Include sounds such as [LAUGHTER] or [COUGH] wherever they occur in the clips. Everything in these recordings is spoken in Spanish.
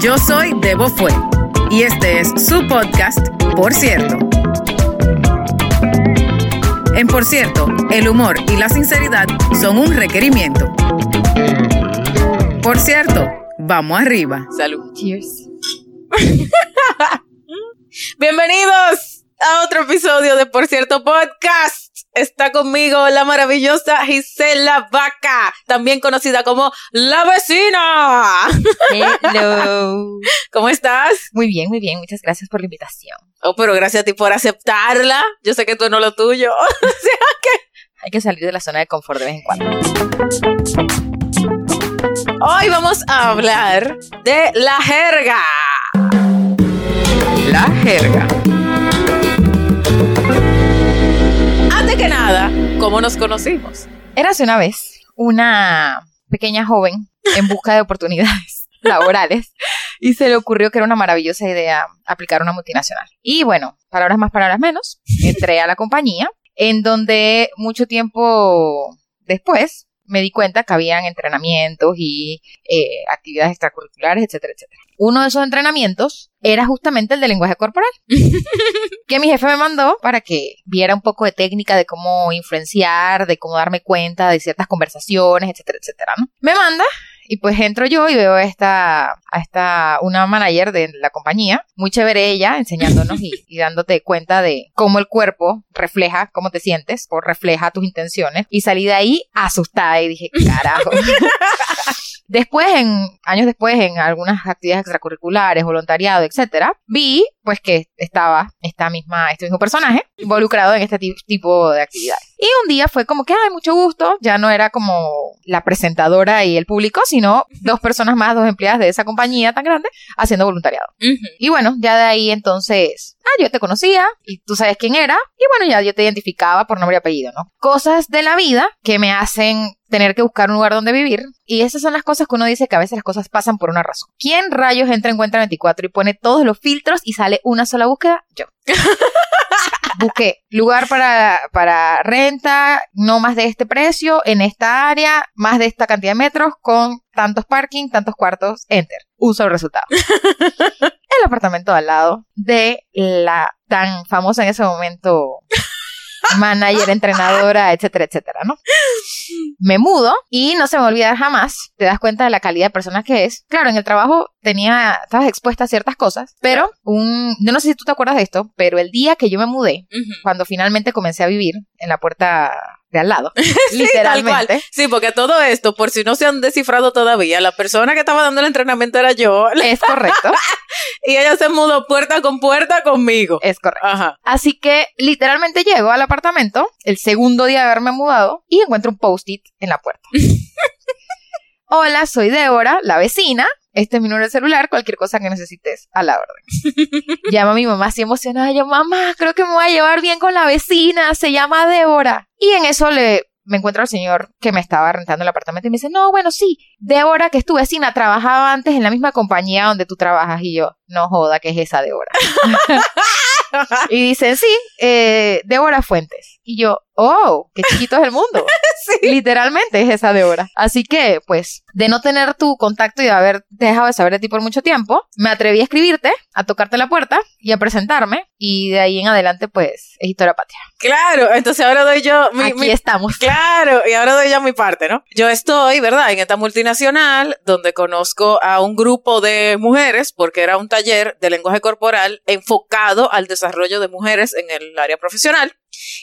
Yo soy Debo Fue y este es su podcast, Por cierto. En Por cierto, el humor y la sinceridad son un requerimiento. Por cierto, vamos arriba. Salud. Cheers. [LAUGHS] Bienvenidos a otro episodio de Por cierto Podcast. Está conmigo la maravillosa Gisela Vaca, también conocida como La Vecina. Hello. [LAUGHS] ¿Cómo estás? Muy bien, muy bien. Muchas gracias por la invitación. Oh, pero gracias a ti por aceptarla. Yo sé que tú no lo tuyo. [LAUGHS] O sea que Hay que salir de la zona de confort de vez en cuando. hoy vamos a hablar de la jerga. La jerga. ¿Cómo nos conocimos? Érase una vez una pequeña joven en busca de oportunidades [LAUGHS] laborales y se le ocurrió que era una maravillosa idea aplicar una multinacional. Y bueno, palabras más, palabras menos, entré a la compañía en donde mucho tiempo después me di cuenta que habían entrenamientos y eh, actividades extracurriculares, etcétera, etcétera. Uno de esos entrenamientos era justamente el de lenguaje corporal, [LAUGHS] que mi jefe me mandó para que viera un poco de técnica de cómo influenciar, de cómo darme cuenta de ciertas conversaciones, etcétera, etcétera. ¿no? Me manda y pues entro yo y veo a esta, a esta, una manager de la compañía, muy chévere ella, enseñándonos y, [LAUGHS] y dándote cuenta de cómo el cuerpo refleja cómo te sientes o refleja tus intenciones. Y salí de ahí asustada y dije, carajo. [LAUGHS] Después, en años después, en algunas actividades extracurriculares, voluntariado, etcétera, vi pues que estaba esta misma, este mismo personaje involucrado en este ti- tipo de actividades. Y un día fue como que, ay, mucho gusto, ya no era como la presentadora y el público, sino dos personas más, dos empleadas de esa compañía tan grande, haciendo voluntariado. Y bueno, ya de ahí entonces, ah, yo te conocía y tú sabes quién era, y bueno, ya yo te identificaba por nombre y apellido, ¿no? Cosas de la vida que me hacen tener que buscar un lugar donde vivir, y esas son las cosas que uno dice que a veces las cosas pasan por una razón. ¿Quién rayos entra en cuenta 24 y pone todos los filtros y sale una sola búsqueda? Yo. [LAUGHS] Busqué lugar para, para renta, no más de este precio, en esta área, más de esta cantidad de metros, con tantos parking, tantos cuartos, enter. Un solo resultado. [LAUGHS] El apartamento al lado de la tan famosa en ese momento manager, entrenadora, etcétera, etcétera, ¿no? Me mudo y no se me olvida jamás, te das cuenta de la calidad de persona que es. Claro, en el trabajo tenía, estabas expuesta a ciertas cosas, pero un, yo no sé si tú te acuerdas de esto, pero el día que yo me mudé, cuando finalmente comencé a vivir en la puerta de al lado, [LAUGHS] Tal cual. literalmente. Sí, porque todo esto, por si no se han descifrado todavía, la persona que estaba dando el entrenamiento era yo Es correcto, [LAUGHS] y ella se mudó puerta con puerta conmigo. es correcto. Ajá. Así que literalmente llego al apartamento el segundo día de haberme mudado y encuentro un post-it en la puerta. [LAUGHS] Hola, soy Débora, la vecina. Este es mi número de celular, cualquier cosa que necesites, a la orden. [LAUGHS] Llama a mi mamá así emocionada, yo, mamá, creo que me voy a llevar bien con la vecina, se llama Débora. Y en eso le me encuentro al señor que me estaba rentando el apartamento y me dice, no, bueno, sí, Débora, que es tu vecina, trabajaba antes en la misma compañía donde tú trabajas. Y yo, no joda, que es esa Débora. [LAUGHS] Y dicen, sí, eh, Débora Fuentes. Y yo, oh, qué chiquito es el mundo. [LAUGHS] Literalmente es esa Débora. Así que, pues, de no tener tu contacto y de haber dejado de saber de ti por mucho tiempo, me atreví a escribirte, a tocarte la puerta y a presentarme. Y de ahí en adelante, pues, es historia patria. Claro, entonces ahora doy yo mi, Aquí mi- estamos. Claro, y ahora doy ya mi parte, ¿no? Yo estoy, ¿verdad?, en esta multinacional donde conozco a un grupo de mujeres, porque era un taller de lenguaje corporal enfocado al desarrollo de mujeres en el área profesional.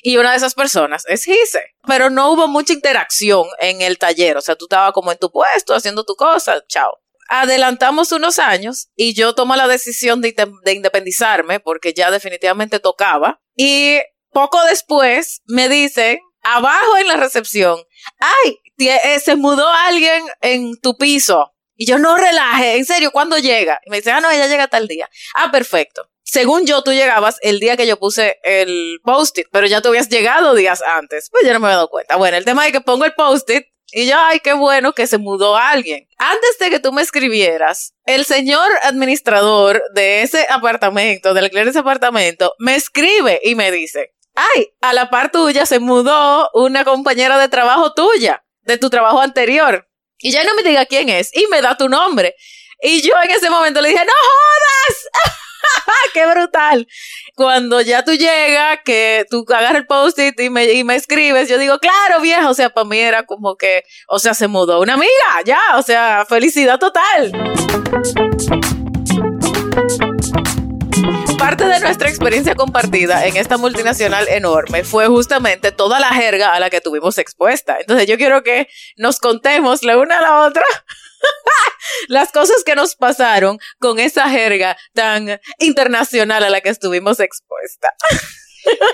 Y una de esas personas es Gise. Pero no hubo mucha interacción en el taller. O sea, tú estabas como en tu puesto, haciendo tu cosa, chao. Adelantamos unos años y yo tomo la decisión de, inde- de independizarme porque ya definitivamente tocaba. Y poco después me dicen, abajo en la recepción, ay, eh, se mudó alguien en tu piso. Y yo no relaje, en serio, ¿cuándo llega? Y me dice, ah, no, ella llega tal día. Ah, perfecto. Según yo, tú llegabas el día que yo puse el post-it, pero ya tú habías llegado días antes. Pues yo no me había dado cuenta. Bueno, el tema es que pongo el post-it y yo, ay, qué bueno que se mudó alguien. Antes de que tú me escribieras, el señor administrador de ese apartamento, del alquiler de ese apartamento, me escribe y me dice, ay, a la par tuya se mudó una compañera de trabajo tuya, de tu trabajo anterior. Y ya no me diga quién es y me da tu nombre. Y yo en ese momento le dije, no jodas. [LAUGHS] [LAUGHS] ¡Qué brutal! Cuando ya tú llegas, que tú agarras el post-it y me, y me escribes, yo digo, claro, vieja, o sea, para mí era como que, o sea, se mudó una amiga, ya, o sea, felicidad total. Parte de nuestra experiencia compartida en esta multinacional enorme fue justamente toda la jerga a la que tuvimos expuesta. Entonces yo quiero que nos contemos la una a la otra [LAUGHS] las cosas que nos pasaron con esa jerga tan internacional a la que estuvimos expuesta.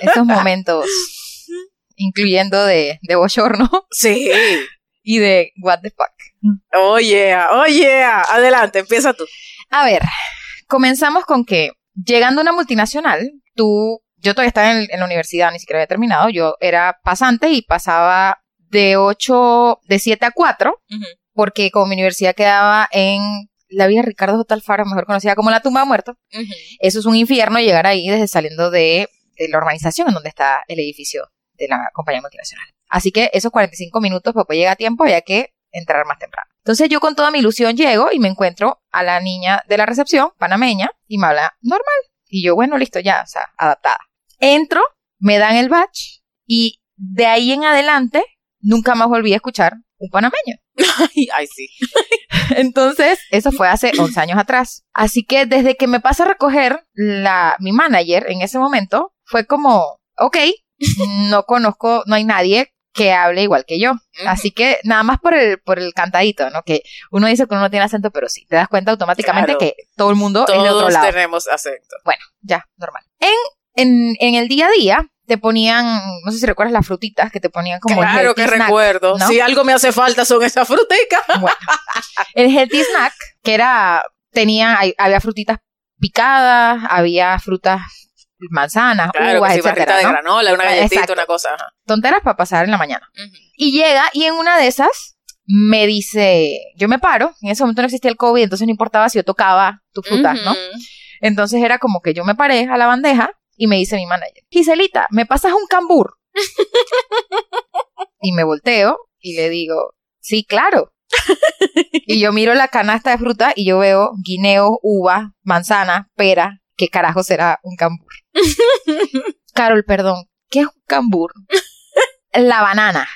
Esos momentos, [LAUGHS] incluyendo de, de bochorno Sí. y de what the fuck. Oh yeah, oh yeah. Adelante, empieza tú. A ver, comenzamos con que llegando a una multinacional, tú, yo todavía estaba en, en la universidad, ni siquiera había terminado, yo era pasante y pasaba de 8, de 7 a 4, porque como mi universidad quedaba en la vía Ricardo J. Alfaro, mejor conocida como la tumba de muertos, eso es un infierno llegar ahí desde saliendo de, de la urbanización en donde está el edificio de la compañía multinacional. Así que esos 45 minutos para poder llegar a tiempo había que entrar más temprano. Entonces yo con toda mi ilusión llego y me encuentro a la niña de la recepción, panameña, y me habla normal. Y yo, bueno, listo, ya, o sea, adaptada. Entro, me dan el badge y de ahí en adelante nunca más volví a escuchar un panameño. [LAUGHS] Ay, ay, sí. [LAUGHS] Entonces, eso fue hace 11 años atrás. Así que desde que me pasa a recoger la, mi manager en ese momento, fue como, ok, no conozco, no hay nadie que hable igual que yo. Así que nada más por el, por el cantadito, ¿no? Que uno dice que uno no tiene acento, pero sí, te das cuenta automáticamente Claro. que todo el mundo es de otro Todos lado. tenemos acento. Bueno, ya, normal. En, en, en el día a día, te ponían, no sé si recuerdas las frutitas que te ponían como el claro healthy que snack, recuerdo. ¿no? Si algo me hace falta son esas fruticas. [LAUGHS] Bueno, el healthy snack, que era, tenía, había frutitas picadas, había frutas, manzanas, Claro, uvas, que si etcétera, de ¿no? granola, una galletita, Exacto. una cosa. ajá. Tonteras para pasar en la mañana. Y llega, y en una de esas, me dice, yo me paro, en ese momento no existía el COVID, entonces no importaba si yo tocaba tu fruta, ¿no? Entonces era como que yo me paré a la bandeja y me dice mi manager, Giselita, ¿me pasas un cambur? [LAUGHS] y me volteo y le digo, sí, claro. [LAUGHS] y yo miro la canasta de fruta y yo veo guineo, uva, manzana, pera. ¿Qué carajo será un cambur? [LAUGHS] Carol, perdón, ¿qué es un cambur? La banana.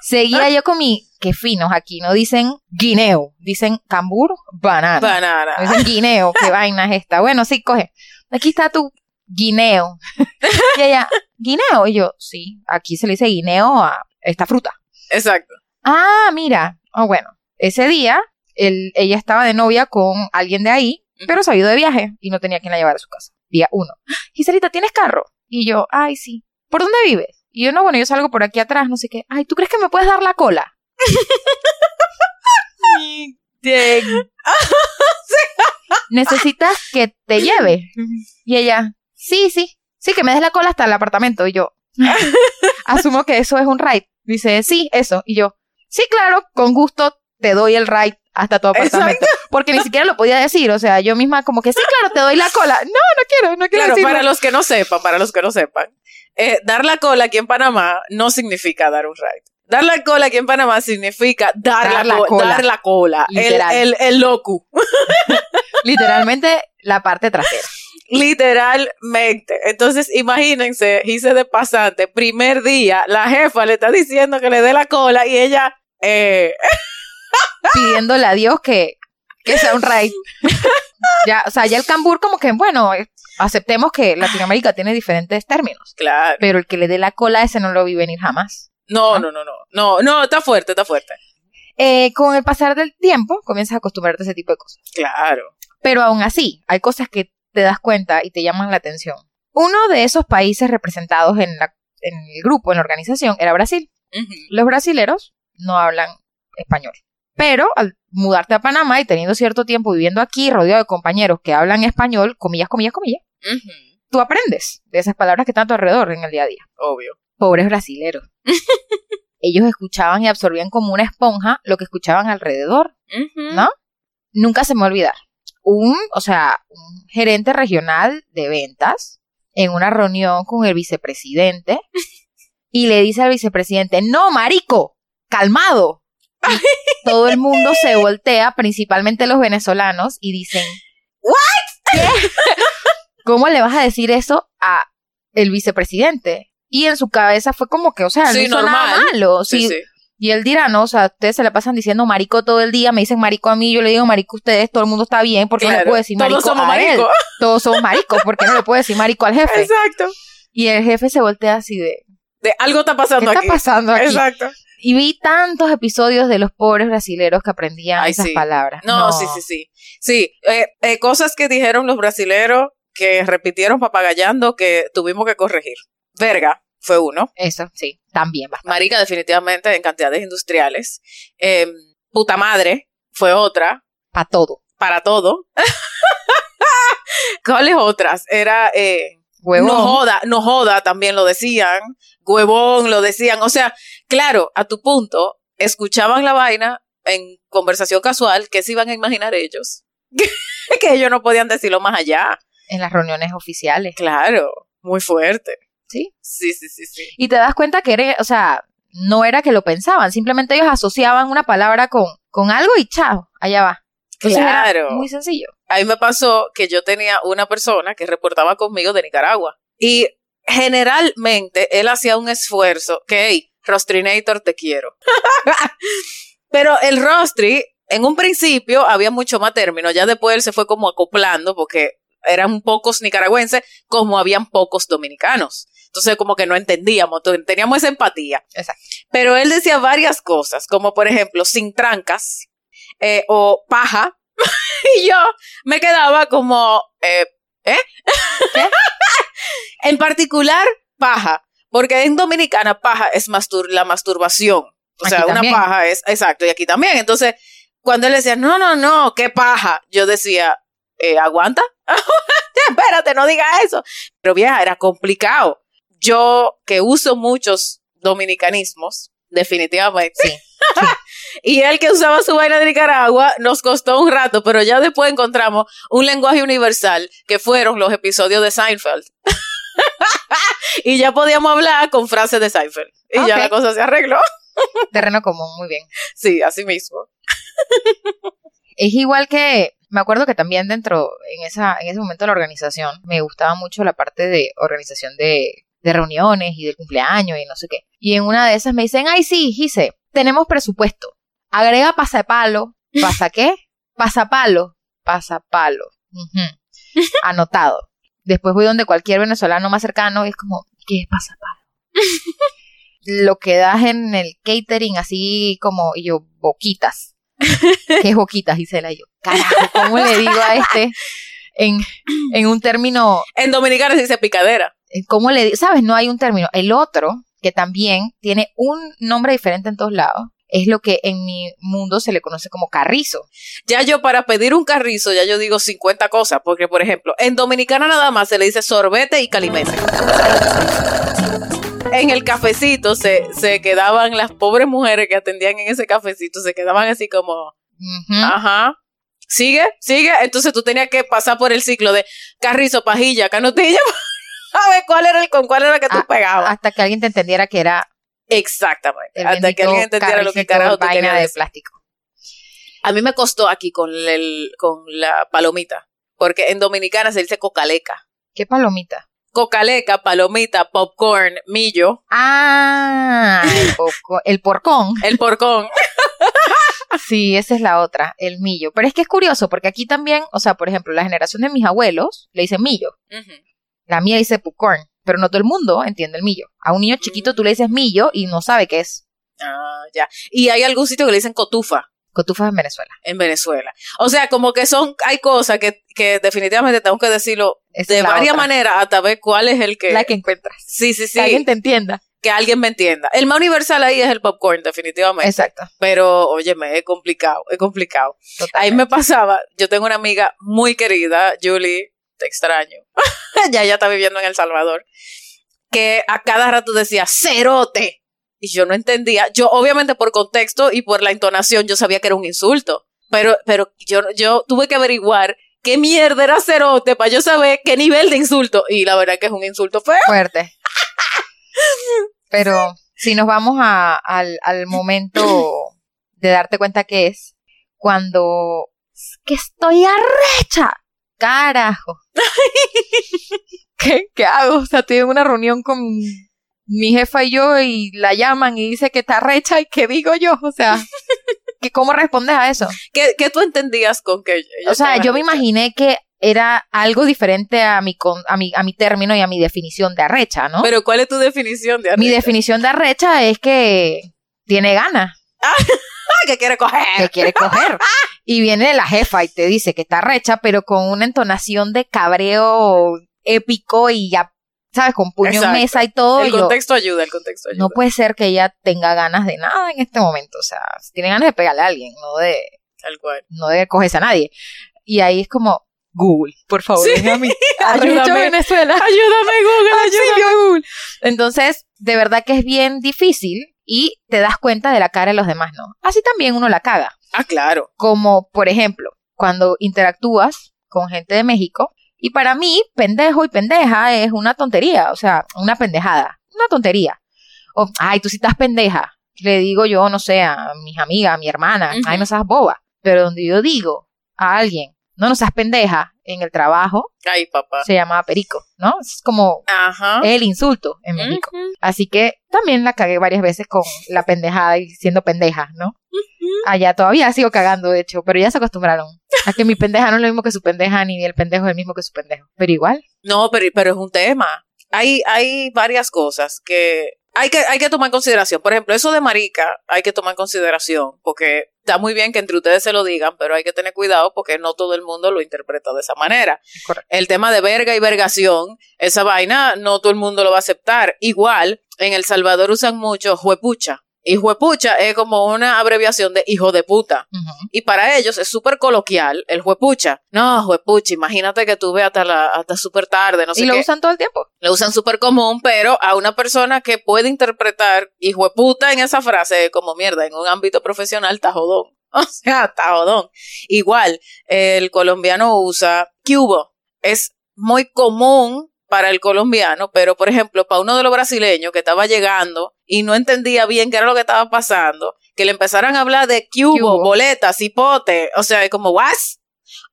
Seguía yo con mi, qué finos aquí, no dicen guineo, dicen cambur, banana. Banana. Me dicen guineo, qué vaina es esta. Bueno, sí, coge. Aquí está tu guineo. [LAUGHS] Y ella, guineo. Y yo, sí, aquí se le dice guineo a esta fruta. Exacto. Ah, mira. Ah, bueno, ese día él- ella estaba de novia con alguien de ahí, pero se ha ido de viaje y no tenía quien la llevara a su casa. Día uno. Giselita, ¿tienes carro? Y yo, ay, sí. ¿Por dónde vives? Y yo, no, bueno, yo salgo por aquí atrás, no sé qué. Ay, ¿tú crees que me puedes dar la cola? [LAUGHS] [LAUGHS] Necesitas que te lleve. Y ella, sí, sí, sí, que me des la cola hasta el apartamento. Y yo, [LAUGHS] asumo que eso es un ride. Dice, sí, eso. Y yo, sí, claro, con gusto te doy el ride hasta tu apartamento. Porque ni siquiera lo podía decir. O sea, yo misma como que, sí, claro, te doy la cola. No, no quiero, no quiero Claro, decirlo. para los que no sepan, para los que no sepan, eh, dar la cola aquí en Panamá no significa dar un ride. Dar la cola aquí en Panamá significa dar, Dar la, la co- cola. dar la cola. El, Literal. el, el locu. [LAUGHS] Literalmente la parte trasera. Literalmente. Entonces, imagínense, hice de pasante, primer día, la jefa le está diciendo que le dé la cola y ella, eh, [LAUGHS] Pidiéndole a Dios que, que sea un ride. [LAUGHS] ya, o sea, ya el cambur como que, bueno, aceptemos que Latinoamérica tiene diferentes términos. claro. Pero el que le dé la cola ese no lo vi venir jamás. No, no, no, no, no, no, está fuerte, está fuerte. Eh, con el pasar del tiempo, comienzas a acostumbrarte a ese tipo de cosas. Claro. Pero aún así, hay cosas que te das cuenta y te llaman la atención. Uno de esos países representados en, la, en el grupo, en la organización, era Brasil. Los brasileros no hablan español. Pero al mudarte a Panamá y teniendo cierto tiempo viviendo aquí, rodeado de compañeros que hablan español, comillas, comillas, comillas, tú aprendes de esas palabras que están a tu alrededor en el día a día. Obvio. Pobres brasileros. [LAUGHS] Ellos escuchaban y absorbían como una esponja lo que escuchaban alrededor. ¿no? Nunca se me va a olvidar. Un, o sea, un gerente regional de ventas en una reunión con el vicepresidente y le dice al vicepresidente, no, marico, calmado. [LAUGHS] Todo el mundo se voltea, principalmente los venezolanos, y dicen, ¿What? [LAUGHS] ¿Cómo le vas a decir eso a el vicepresidente? Y en su cabeza fue como que, o sea, Sí, no hizo nada normal. malo. Sí. Y él dirá, no, o sea, ustedes se la pasan diciendo marico todo el día, me dicen marico a mí, yo le digo marico a ustedes, todo el mundo está bien, porque no le Claro. puedo decir marico Todos somos a él? maricos. [LAUGHS] Todos somos maricos, porque no le puedo decir marico al jefe? Exacto. Y el jefe se voltea así de, De algo está ¿qué pasando está aquí. pasando aquí? Exacto. Y vi tantos episodios de los pobres brasileros que aprendían Ay, esas sí. palabras. No, sí, sí, sí. Sí, eh, eh, cosas que dijeron los brasileros que repitieron papagallando que tuvimos que corregir. Verga fue uno. Eso, sí, también bastante. Marica, definitivamente en cantidades industriales. Eh, puta madre fue otra. Para todo. Para todo. [LAUGHS] ¿Cuáles otras? Era eh, Huevón. no joda, no joda, también lo decían. Huevón lo decían. O sea, claro, a tu punto, escuchaban la vaina en conversación casual, ¿qué se iban a imaginar ellos? [LAUGHS] que ellos no podían decirlo más allá. en las reuniones oficiales. Claro, muy fuerte. Sí. Sí, sí, sí, sí. Y te das cuenta que era, o sea, no era que lo pensaban, simplemente ellos asociaban una palabra con, con algo y chao, allá va. Entonces era Claro. muy sencillo. A mí me pasó que yo tenía una persona que reportaba conmigo de Nicaragua. Y generalmente él hacía un esfuerzo que, hey, Rostrinator, te quiero. [LAUGHS] Pero el Rostri, en un principio había mucho más término, ya después él se fue como acoplando porque eran pocos nicaragüenses como habían pocos dominicanos. Entonces como que no entendíamos, teníamos esa empatía. Exacto. Pero él decía varias cosas, como por ejemplo, sin trancas eh, o paja. [LAUGHS] y yo me quedaba como, eh, ¿eh? [LAUGHS] En particular, paja. Porque en Dominicana paja es mastur la masturbación. O sea, una paja es, exacto, y aquí también. Entonces, cuando él decía, no, no, no, qué paja, yo decía, eh, ¿aguanta? [LAUGHS] Espérate, no diga eso. Pero vieja, era complicado. Yo, que uso muchos dominicanismos, definitivamente. Sí. [LAUGHS] y él que usaba su vaina de Nicaragua, nos costó un rato, pero ya después encontramos un lenguaje universal, que fueron los episodios de Seinfeld. [LAUGHS] y ya podíamos hablar con frases de Seinfeld. Y ya la cosa se arregló. [LAUGHS] Terreno común, muy bien. Sí, así mismo. Es igual que, me acuerdo que también dentro, en, esa, en ese momento de la organización, me gustaba mucho la parte de organización de, de reuniones y del cumpleaños y no sé qué. Y en una de esas me dicen, ay sí, Gise, tenemos presupuesto. Agrega pasapalo. [LAUGHS] ¿Pasa qué? Pasapalo. Pasapalo. [LAUGHS] Anotado. Después voy donde cualquier venezolano más cercano y es como, ¿qué es pasapalo? [LAUGHS] Lo que das en el catering así como, y yo, boquitas. ¿Qué es boquitas, Gisela? Y yo, carajo, ¿cómo le digo a este en, en un término, En Dominicana se dice picadera. ¿Cómo le? ¿Sabes? No hay un término. El otro, que también tiene un nombre diferente en todos lados, es lo que en mi mundo se le conoce como carrizo. Ya yo para pedir un carrizo, ya yo digo 50 cosas, porque por ejemplo, en Dominicana nada más se le dice sorbete y calimese. En el cafecito se, se quedaban las pobres mujeres que atendían en ese cafecito, se quedaban así como, Ujú. ajá, sigue, sigue, entonces tú tenías que pasar por el ciclo de carrizo, pajilla, canotilla, a ver cuál era el con cuál era que tú Ah, pegabas. Hasta que alguien te entendiera que era Exactamente, hasta que alguien entendiera lo que carajo tú vaina de plástico. A mí me costó aquí con, el, con la palomita, porque en Dominicana se dice cocaleca. ¿Qué palomita? Cocaleca, palomita, popcorn, millo, Ah, [LAUGHS] el, porcón. el porcón. Sí, esa es la otra, el millo. Pero es que es curioso, porque aquí también, o sea, por ejemplo, la generación de mis abuelos le dicen millo. La mía dice popcorn, pero no todo el mundo entiende el millo. A un niño chiquito tú le dices millo y no sabe qué es. Ah, ya. Y hay algún sitio que le dicen cotufa Cotufas en Venezuela. en Venezuela. O sea, como que son, hay cosas que, que definitivamente tengo que decirlo Esa de varias maneras hasta ver cuál es el que... La que encuentras. Sí, sí, sí. Que alguien te entienda. Que alguien me entienda. El más universal ahí es el popcorn, definitivamente. Exacto. Pero, óyeme, es complicado, es complicado. Ahí me pasaba, yo tengo una amiga muy querida, Julie, te extraño. [LAUGHS] [LAUGHS] ya ella está viviendo en El Salvador. Que a cada rato decía, cerote. Y yo no entendía. Yo, obviamente, por contexto y por la entonación, yo sabía que era un insulto. Pero, pero yo, yo tuve que averiguar qué mierda era cerote para yo saber qué nivel de insulto. Y la verdad que es un insulto feo. Fuerte. [LAUGHS] Pero si nos vamos a- al, al momento de darte cuenta que es cuando que estoy arrecha. Carajo. [LAUGHS] ¿Qué, ¿Qué hago? O sea, estoy en una reunión con mi jefa y yo y la llaman y dice que está recha y qué digo yo, o sea, [LAUGHS] que ¿cómo respondes a eso? ¿Qué, qué tú entendías con que ella O sea, yo me imaginé que era algo diferente a mi, con- a mi, a mi término y a mi definición de arrecha, ¿no? Pero ¿cuál es tu definición de mi arrecha? definición de arrecha es que tiene ganas, Ah, [LAUGHS] que quiere coger. que quiere coger. Y viene la jefa y te dice que está recha, pero con una entonación de cabreo épico y ya, ¿sabes? Con puño Exacto. en mesa y todo. El y yo, contexto ayuda, el contexto ayuda. no puede ser que ella tenga ganas de nada en este momento. O sea, tiene ganas de pegarle a alguien, no de, Tal cual. no de cogerse a nadie. Y ahí es como, Google, por favor, Sí. a mí. [LAUGHS] Ayúdame. Arrecho Venezuela. Ayúdame, Google, [LAUGHS] ayúdame. Google. Entonces, de verdad que es bien difícil y te das cuenta de la cara de los demás, ¿no? Así también uno la caga. Ah, claro. Como, por ejemplo, cuando interactúas con gente de México, y para mí, pendejo y pendeja es una tontería, o sea, una pendejada, una tontería. O, ay, tú sí estás pendeja. Le digo yo, no sé, a mis amigas, a mi hermana, ay, no seas boba. Pero donde yo digo a alguien, no, no seas pendeja, en el trabajo, Ay, papá. se llamaba perico, ¿no? Es como Ajá. el insulto en México. Así que también la cagué varias veces con la pendejada y siendo pendeja, ¿no? Allá todavía sigo cagando, de hecho, pero ya se acostumbraron a que mi pendeja no es lo mismo que su pendeja, ni el pendejo es el mismo que su pendejo. Pero igual, No, pero, pero es un tema. Hay, hay varias cosas que hay, que hay que tomar en consideración. Por ejemplo, eso de marica hay que tomar en consideración porque está muy bien que entre ustedes se lo digan, pero hay que tener cuidado porque no todo el mundo lo interpreta de esa manera. correcto. El tema de verga y vergación, esa vaina no todo el mundo lo va a aceptar. Igual, en El Salvador usan mucho juepucha. Y juepucha es como una abreviación de hijo de puta. Y para ellos es súper coloquial el juepucha. No, juepucha, imagínate que tú ve hasta, la, hasta súper tarde, no sé y lo qué. usan todo el tiempo. Lo usan súper común, pero a una persona que puede interpretar hijo de puta en esa frase como mierda, en un ámbito profesional, está jodón. [LAUGHS] O sea, está jodón. Igual, el colombiano usa cubo. Es muy común para el colombiano, pero por ejemplo, para uno de los brasileños que estaba llegando y no entendía bien qué era lo que estaba pasando, que le empezaran a hablar de cubo, boletas, hipote, o sea, como, ¿what?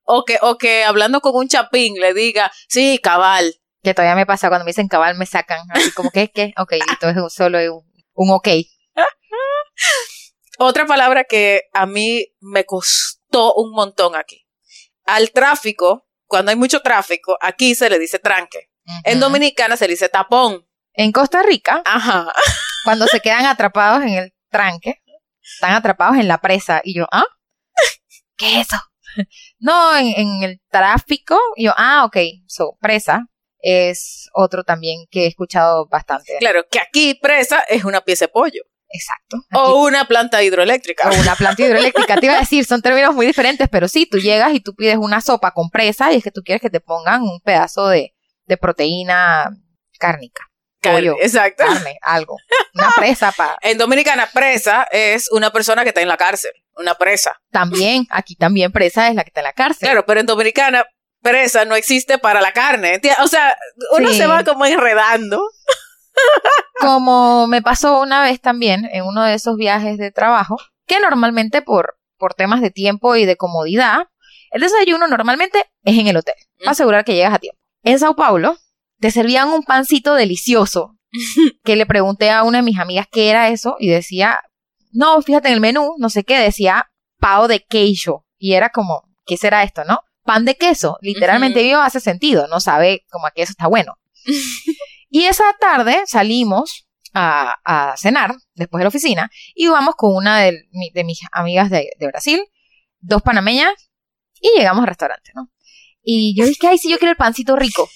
O que, o que hablando con un chapín le diga, sí, cabal, Que todavía me pasa cuando me dicen cabal, me sacan. Así como que, ¿qué? [LAUGHS] Ok, entonces es solo un, un ok. [LAUGHS] Otra palabra que a mí me costó un montón aquí. Al tráfico, cuando hay mucho tráfico, aquí se le dice tranque. En. Dominicana se le dice tapón. En Costa Rica, Ajá. [LAUGHS] cuando se quedan atrapados en el tranque, están atrapados en la presa. Y yo, ¿ah? ¿Qué es eso? [LAUGHS] No, en, en el tráfico. Y yo, ah, ok. So, presa es otro también que he escuchado bastante. Claro, que aquí presa es una pieza de pollo. Exacto. O una planta hidroeléctrica. o una planta hidroeléctrica. Te iba a decir, son términos muy diferentes, pero sí, tú llegas y tú pides una sopa con presa y es que tú quieres que te pongan un pedazo de, de proteína cárnica, pollo. Exacto. carne, algo. Una [LAUGHS] presa para... En Dominicana, presa es una persona que está en la cárcel. Una presa. También, aquí también presa es la que está en la cárcel. Claro, pero en Dominicana, presa no existe para la carne. ¿enti- O sea, uno Sí. se va como enredando. [LAUGHS] Como me pasó una vez también en uno de esos viajes de trabajo, que normalmente por, por temas de tiempo y de comodidad, el desayuno normalmente es en el hotel, para asegurar que llegas a tiempo. En Sao Paulo te servían un pancito delicioso, [LAUGHS] que le pregunté a una de mis amigas qué era eso y decía, no, fíjate en el menú, no sé qué, decía pao de queijo y era como, ¿qué será esto, no? Pan de queso, literalmente yo hace sentido, no sabe como a qué eso está bueno. [LAUGHS] Y esa tarde salimos a, a cenar después de la oficina y vamos con una de mis amigas de, de Brasil, dos panameñas, y llegamos al restaurante, ¿no? Y yo dije, ay, sí, yo quiero el pancito rico.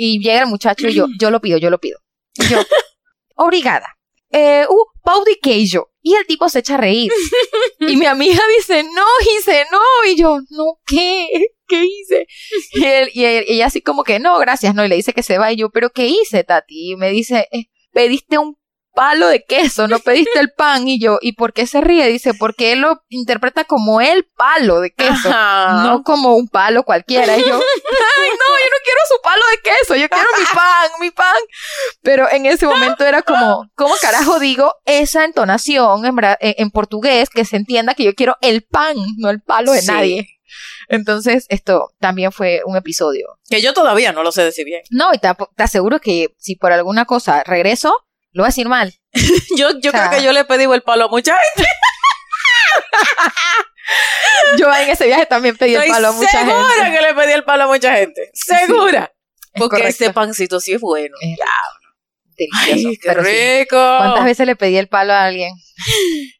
Y llega el muchacho y yo, [CLEARS THROAT] yo lo pido, yo lo pido. Y yo, [LAUGHS] obrigada. Eh, uh, pau de queijo. Y el tipo se echa a reír. Y mi amiga dice, no, hice, no. Y yo, no, ¿qué? ¿Qué hice? Y, él, y él- ella así como que, no, gracias, no. Y le dice que se va. Y yo, ¿pero qué hice, Tati? Y me dice, "Eh, pediste un palo de queso, no pediste el pan. Y yo, ¿y por qué se ríe? Dice, porque él lo interpreta como el palo de queso. Ajá. No como un palo cualquiera. Y yo, [LAUGHS] ay, no, yo no quiero su palo de queso, yo quiero mi pan, mi pan. Pero en ese momento era como, ¿cómo carajo digo esa entonación en, bra- en- portugués que se entienda que yo quiero el pan, no el palo de Sí. nadie? Entonces, esto también fue un episodio. Que yo todavía no lo sé decir bien. No, y te aseguro que si por alguna cosa regreso, lo voy a decir mal. [LAUGHS] Yo, yo O sea- creo que yo le pedido el palo a mucha gente. [LAUGHS] Yo en ese viaje también pedí el palo a mucha segura gente. que le pedí el palo a mucha gente. Segura. Porque correcto. ese pancito sí es bueno. Es delicioso. qué pero sí. rico. ¿Cuántas veces le pedí el palo a alguien? [LAUGHS]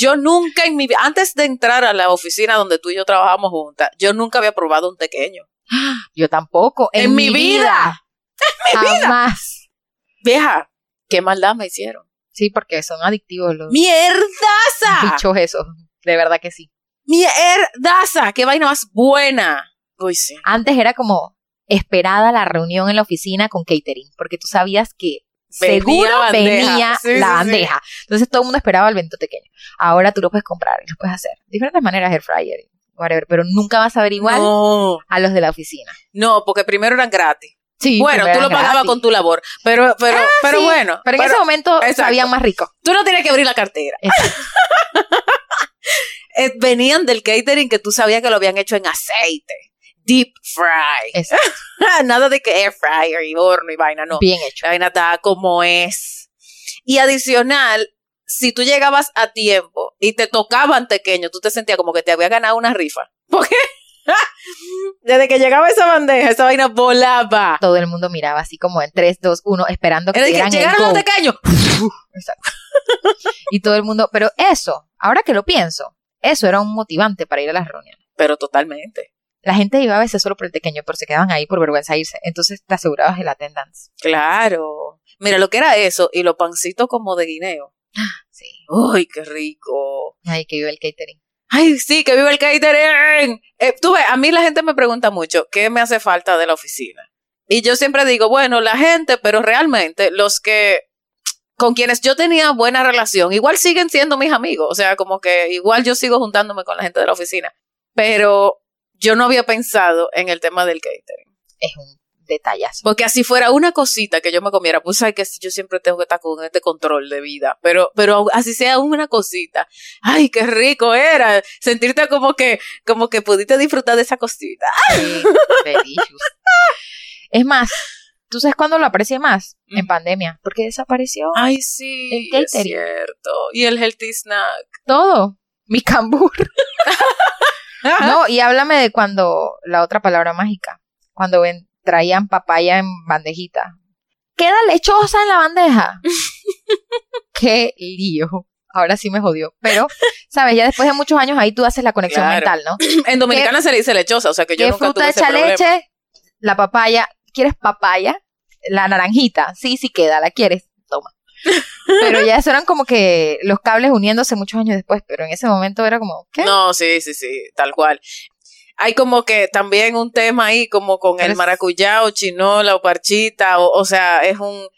Yo nunca en mi vida, antes de entrar a la oficina donde tú y yo trabajamos juntas, yo nunca había probado un pequeño. [GASPS] Yo tampoco. En, En mi vida. Jamás. Vieja, qué maldad me hicieron. Sí, porque son adictivos los ¡Mierdaza! bichos esos. De verdad que sí. ¡Mierdaza! ¡Qué vaina más buena! Uy, sí. Antes era como esperada la reunión en la oficina con catering, porque tú sabías que Venía seguro bandeja. venía Sí, la sí. bandeja. Entonces todo el mundo esperaba el bento pequeño. Ahora tú lo puedes comprar y lo puedes hacer. Diferentes maneras, air fryer, whatever, pero nunca vas a ver igual No, a los de la oficina. no, porque primero eran gratis. Sí, bueno, tú lo pagabas gratis. con tu labor, pero, pero, pero Sí, bueno. Pero en ese momento exacto. sabían más rico. Tú no tienes que abrir la cartera. [LAUGHS] Eh, venían del catering que tú sabías que lo habían hecho en aceite. Deep fry. [LAUGHS] Nada de que air fryer y horno y vaina, no. Bien hecho. La vaina está como es. Y adicional, si tú llegabas a tiempo y te tocaban pequeño, tú te sentías como que te había ganado una rifa. [LAUGHS] Porque desde que llegaba esa bandeja, esa vaina volaba. Todo el mundo miraba así como en 3, 2, 1, esperando que que llegaron los pequeños. Exacto. [LAUGHS] y todo el mundo, pero eso, ahora que lo pienso, eso era un motivante para ir a las reuniones. Pero totalmente. La gente iba a veces solo por el pequeño, pero se quedaban ahí por vergüenza irse. Entonces te asegurabas el attendance. Claro. Mira lo que era eso y los pancitos como de guineo. [GASPS] Sí. Uy, qué rico. Ay, que vive el catering. Ay, sí, que vive el catering. Eh, ves, a mí la gente me pregunta mucho qué me hace falta de la oficina. Y yo siempre digo, bueno, la gente, pero realmente los que con quienes yo tenía buena relación, igual siguen siendo mis amigos. O sea, como que igual yo sigo juntándome con la gente de la oficina. Pero yo no había pensado en el tema del catering. Es un detallazo. Porque así fuera una cosita que yo me comiera, pues sabes que yo siempre tengo que estar con este control de vida, pero, pero así sea una cosita, ay, qué rico era, sentirte como que, como que pudiste disfrutar de esa cosita. Sí. Es más, ¿tú sabes cuándo lo aprecié más? En pandemia. Porque desapareció Ay, sí, El es catering. cierto. Y el healthy snack. todo. Mi cambur. [LAUGHS] No, y háblame de cuando, la otra palabra mágica, cuando ven, traían papaya en bandejita. Queda lechosa en la bandeja. [LAUGHS] Qué lío. Ahora sí me jodió. Pero, ¿sabes? Ya después de muchos años ahí tú haces la conexión Claro. mental, ¿no? [CLEARS THROAT] En Dominicana se le dice lechosa, o sea que yo ¿Qué nunca fruta tuve ese echa problema. leche? La papaya. ¿Quieres papaya? La naranjita. Sí, sí queda. ¿La quieres? Toma. [LAUGHS] Pero ya eso eran como que los cables uniéndose muchos años después. Pero en ese momento era como, ¿qué? No, sí, sí, sí, tal cual. Hay como que también un tema ahí como con el maracuyá o chinola o parchita, o, o sea, es un...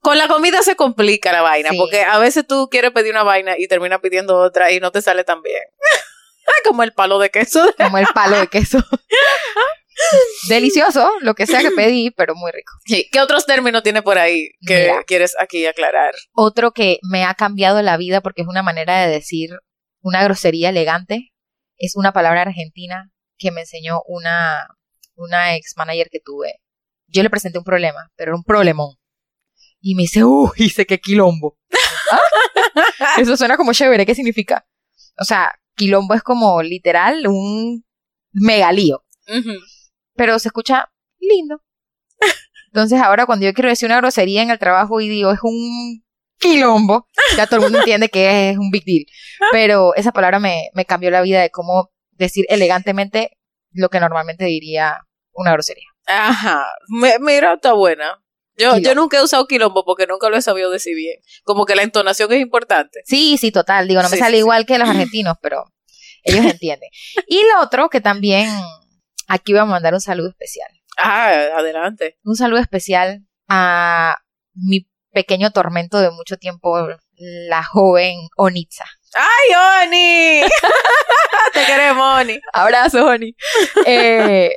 Con la comida se complica la vaina, Sí. porque a veces tú quieres pedir una vaina y terminas pidiendo otra y no te sale tan bien. [LAUGHS] como el palo de queso. Como el palo de queso. [LAUGHS] Delicioso, lo que sea que pedí, pero muy rico. Sí, ¿Qué otros términos tiene por ahí que Mira. quieres aquí aclarar? Otro que me ha cambiado la vida porque es una manera de decir una grosería elegante es una palabra argentina que me enseñó una, una ex manager que tuve. Yo le presenté un problema, pero era un problemón. Y me dice, uy, [LAUGHS] dice que quilombo. ¿Ah? [LAUGHS] Eso suena como chévere, ¿qué significa? O sea, quilombo es como literal un megalío. Pero se escucha lindo. Entonces ahora cuando yo quiero decir una grosería en el trabajo y digo es un quilombo, ya todo el mundo entiende que es un big deal. Pero esa palabra me, me cambió la vida de cómo decir elegantemente lo que normalmente diría una grosería. Ajá, Me- mira, está buena. Yo, Quilombo. yo nunca he usado quilombo porque nunca lo he sabido decir bien. Como que la entonación es importante. Sí, sí, total. Digo, no me Sí, sale sí, igual que los argentinos, pero ellos [LAUGHS] entienden. Y lo otro que también aquí voy a mandar un saludo especial. Ah, adelante. Un saludo especial a mi pequeño tormento de mucho tiempo, la joven Onitza. ¡Ay, Oni! [LAUGHS] Te queremos, Oni. Abrazo, Oni. Eh,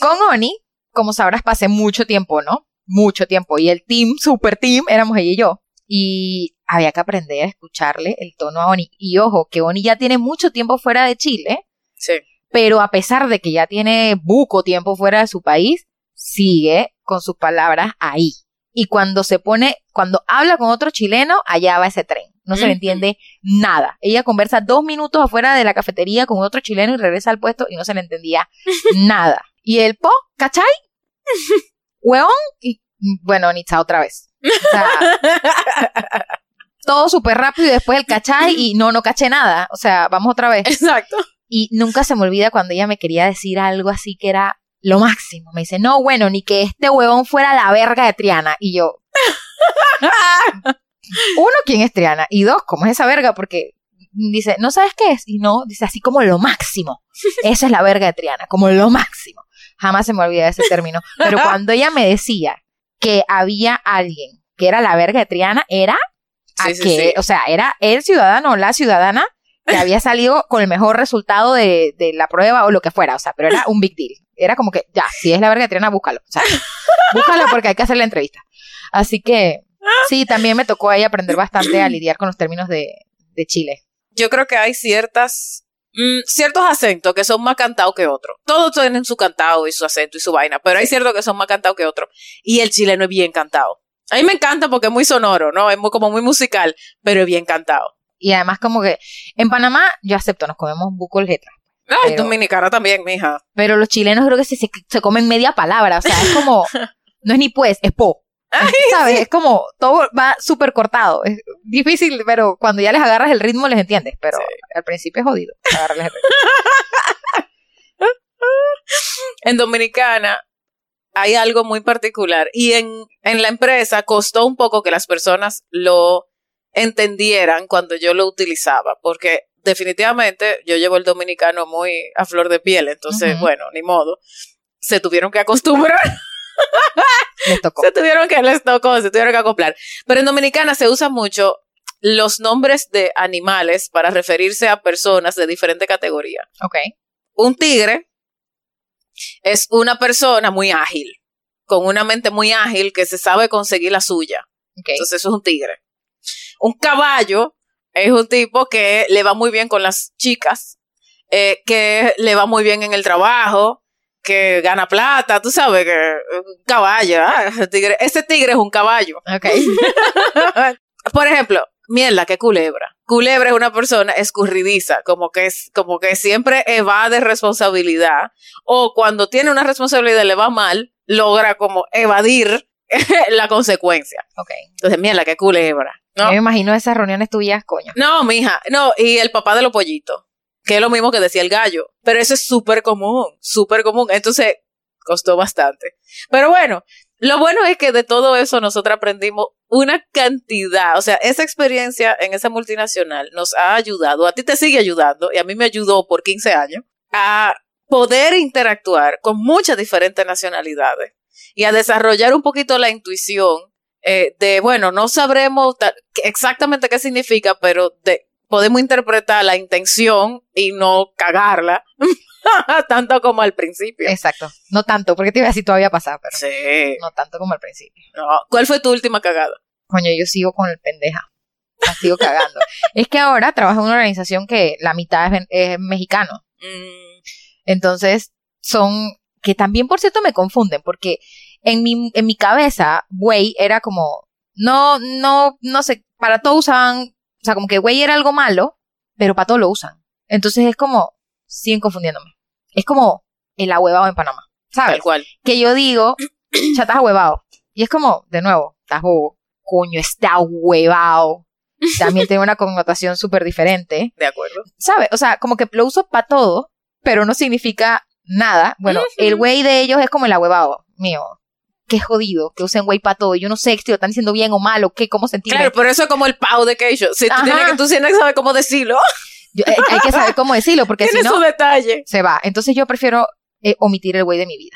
con Oni como sabrás, pasé mucho tiempo, ¿no? Mucho tiempo. Y el team, super team, éramos ella y yo. Y había que aprender a escucharle el tono a Oni. Y ojo, que Oni ya tiene mucho tiempo fuera de Chile, Sí. pero a pesar de que ya tiene buco tiempo fuera de su país, sigue con sus palabras ahí. Y cuando se pone, cuando habla con otro chileno, allá va ese tren. No se le entiende nada. Ella conversa dos minutos afuera de la cafetería con otro chileno y regresa al puesto y no se le entendía [LAUGHS] nada. Y el po, ¿cachai? [LAUGHS] Hueón, y bueno, Nitza otra vez. O sea, [LAUGHS] todo súper rápido y después el cachai y no, no caché nada. O sea, vamos otra vez. Exacto. Y nunca se me olvida cuando ella me quería decir algo así que era lo máximo. Me dice, no, bueno, ni que este huevón fuera la verga de Triana. Y yo, [LAUGHS] uno, ¿quién es Triana? Y dos, ¿cómo es esa verga? Porque dice, ¿no sabes qué es? Y no, dice así como lo máximo. [LAUGHS] Esa es la verga de Triana, como lo máximo. Jamás se me olvida ese término. Pero [LAUGHS] cuando ella me decía que había alguien que era la verga de Triana, era a Sí, sí, que, sí. o sea, era el ciudadano o la ciudadana que había salido con el mejor resultado de, de la prueba o lo que fuera, o sea, pero era un big deal. Era como que, ya, si es la verga de Triana, búscalo. O sea, [LAUGHS] búscalo porque hay que hacer la entrevista. Así que, sí, también me tocó ahí aprender bastante a lidiar con los términos de, de Chile. Yo creo que hay ciertas mm, ciertos acentos que son más cantados que otros. Todos tienen su cantado y su acento y su vaina, pero hay ciertos que son más cantados que otros. Y el chileno es bien cantado. A mí me encanta porque es muy sonoro, ¿no? Es muy, como muy musical, pero es bien cantado. Y además como que en Panamá, yo acepto, nos comemos buco el Ay, Pero- dominicana también, mija. Pero los chilenos creo que se, se, se comen media palabra, o sea, es como, [LAUGHS] no es ni pues, es po. [LAUGHS] ¿Sabes? Es como, todo va súper cortado. Es difícil, pero cuando ya les agarras el ritmo les entiendes. Pero Sí. al principio es jodido agarrarles el ritmo. [LAUGHS] En Dominicana hay algo muy particular y en, en la empresa costó un poco que las personas lo entendieran cuando yo lo utilizaba, porque definitivamente yo llevo el dominicano muy a flor de piel, entonces, bueno, ni modo. Se tuvieron que acostumbrar, [LAUGHS] Les tocó. se tuvieron que les tocó, se tuvieron que acoplar. Pero en Dominicana se usan mucho los nombres de animales para referirse a personas de diferente categoría. Ok. Un tigre es una persona muy ágil, con una mente muy ágil que se sabe conseguir la suya. Entonces eso es un tigre. Un caballo es un tipo que le va muy bien con las chicas, eh, que le va muy bien en el trabajo, que gana plata, tú sabes que un caballo, ah, ese tigre, ese tigre es un caballo. Ok. [LAUGHS] Por ejemplo, mierda, que culebra. Culebra es una persona escurridiza, como que es, como que siempre evade responsabilidad, o cuando tiene una responsabilidad y le va mal, logra como evadir [LAUGHS] la consecuencia. ok. Entonces, mierda, que culebra. Yo ¿no? me imagino esas reuniones tuyas, coño. No, mija, no, y el papá de los pollitos, que es lo mismo que decía el gallo, pero eso es súper común, súper común, entonces costó bastante. Pero bueno, lo bueno es que de todo eso nosotros aprendimos una cantidad, o sea, esa experiencia en esa multinacional nos ha ayudado, a ti te sigue ayudando y a mí me ayudó por 15 años a poder interactuar con muchas diferentes nacionalidades y a desarrollar un poquito la intuición eh, de, bueno, no sabremos exactamente qué significa, pero de, podemos interpretar la intención y no cagarla [LAUGHS] tanto como al principio. Exacto. No tanto, porque te iba a decir todavía pasar, pero Sí. no tanto como al principio. No. ¿Cuál fue tu última cagada? Coño, yo sigo con el pendeja. La sigo cagando. [LAUGHS] es que ahora trabajo en una organización que la mitad es, es mexicano. Mm, Entonces, son, que también por cierto me confunden, porque en mi, en mi cabeza, güey era como, no, no, no sé, para todo usaban, o sea, como que güey era algo malo, pero para todo lo usan. Entonces es como, siguen confundiéndome. Es como el ahuevado en Panamá, ¿sabes? tal cual. Que yo digo, [CLEARS THROAT] ya estás ahuevado. Y es como, de nuevo, estás bobo. Coño, está ahuevado. También tiene una connotación súper diferente. De acuerdo. ¿sabes? O sea, como que lo uso para todo, pero no significa nada. Bueno, el güey de ellos es como el ahuevado mío. Qué jodido que usen güey para todo. Yo no sé si lo están diciendo bien o mal o qué, cómo sentirme. Claro, pero eso es como el pau de Keisho. Si tú Ajá. tienes que, tú tienes que saber cómo decirlo, Yo- eh, hay que saber cómo decirlo, porque si no, detalle. se va. Entonces yo prefiero eh, omitir el güey de mi vida.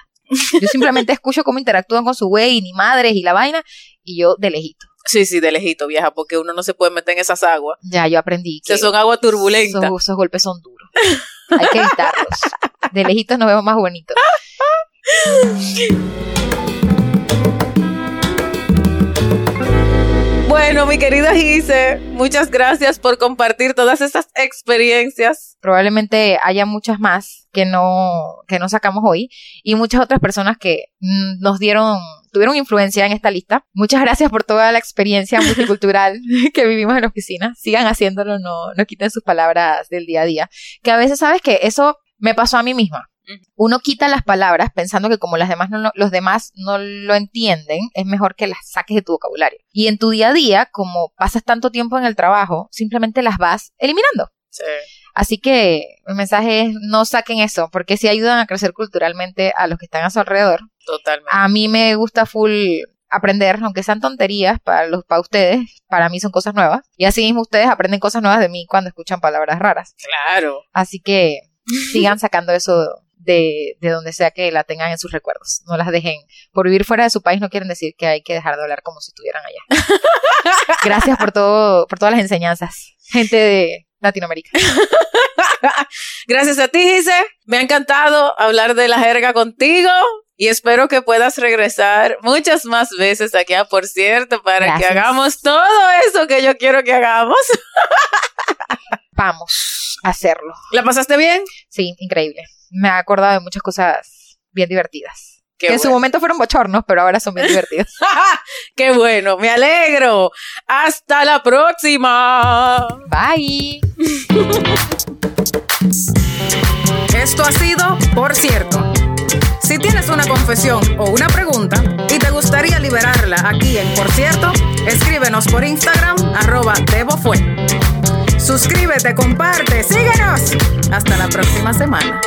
Yo simplemente [LAUGHS] escucho cómo interactúan con su güey, y ni madres y la vaina, y yo de lejito. Sí, sí, de lejito, vieja, porque uno no se puede meter en esas aguas. Ya, yo aprendí que Que son aguas turbulentas. esos, esos golpes son duros. Hay que evitarlos. De lejitos nos vemos más bonitos. [LAUGHS] Bueno, mi querida Gise, muchas gracias por compartir todas estas experiencias. Probablemente haya muchas más que no, que no sacamos hoy y muchas otras personas que mm, nos dieron, tuvieron influencia en esta lista. Muchas gracias por toda la experiencia multicultural [LAUGHS] [LAUGHS] que vivimos en la oficina. Sigan haciéndolo, no, no quiten sus palabras del día a día. Que a veces, sabes que eso me pasó a mí misma. Uno quita las palabras pensando que como las demás no, lo- los demás no lo entienden, es mejor que las saques de tu vocabulario. Y en tu día a día, como pasas tanto tiempo en el trabajo, simplemente las vas eliminando. Sí. Así que el mensaje es no saquen eso, porque si ayudan a crecer culturalmente a los que están a su alrededor. Totalmente. A mí me gusta full aprender, aunque sean tonterías para los para ustedes, para mí son cosas nuevas. Y así mismo ustedes aprenden cosas nuevas de mí cuando escuchan palabras raras. Claro. Así que sigan sacando eso de, de donde sea que la tengan en sus recuerdos. No las dejen. Por vivir fuera de su país no quieren decir que hay que dejar de hablar como si estuvieran allá. [LAUGHS] Gracias por todo, por todas las enseñanzas. Gente de Latinoamérica. [LAUGHS] Gracias a ti, Gise. Me ha encantado hablar de la jerga contigo. Y espero que puedas regresar muchas más veces aquí a Por cierto para Gracias. que hagamos todo eso que yo quiero que hagamos. [LAUGHS] Vamos a hacerlo. ¿La pasaste bien? Sí, increíble. Me ha acordado de muchas cosas bien divertidas. Qué que en su momento fueron bochornos, pero ahora son bien [LAUGHS] divertidos. [LAUGHS] ¡Qué bueno! ¡Me alegro! ¡Hasta la próxima! Bye. Esto ha sido Por cierto. Si tienes una confesión o una pregunta y te gustaría liberarla aquí en Por cierto, escríbenos por Instagram, arroba Fue. Suscríbete, comparte, síguenos. Hasta la próxima semana.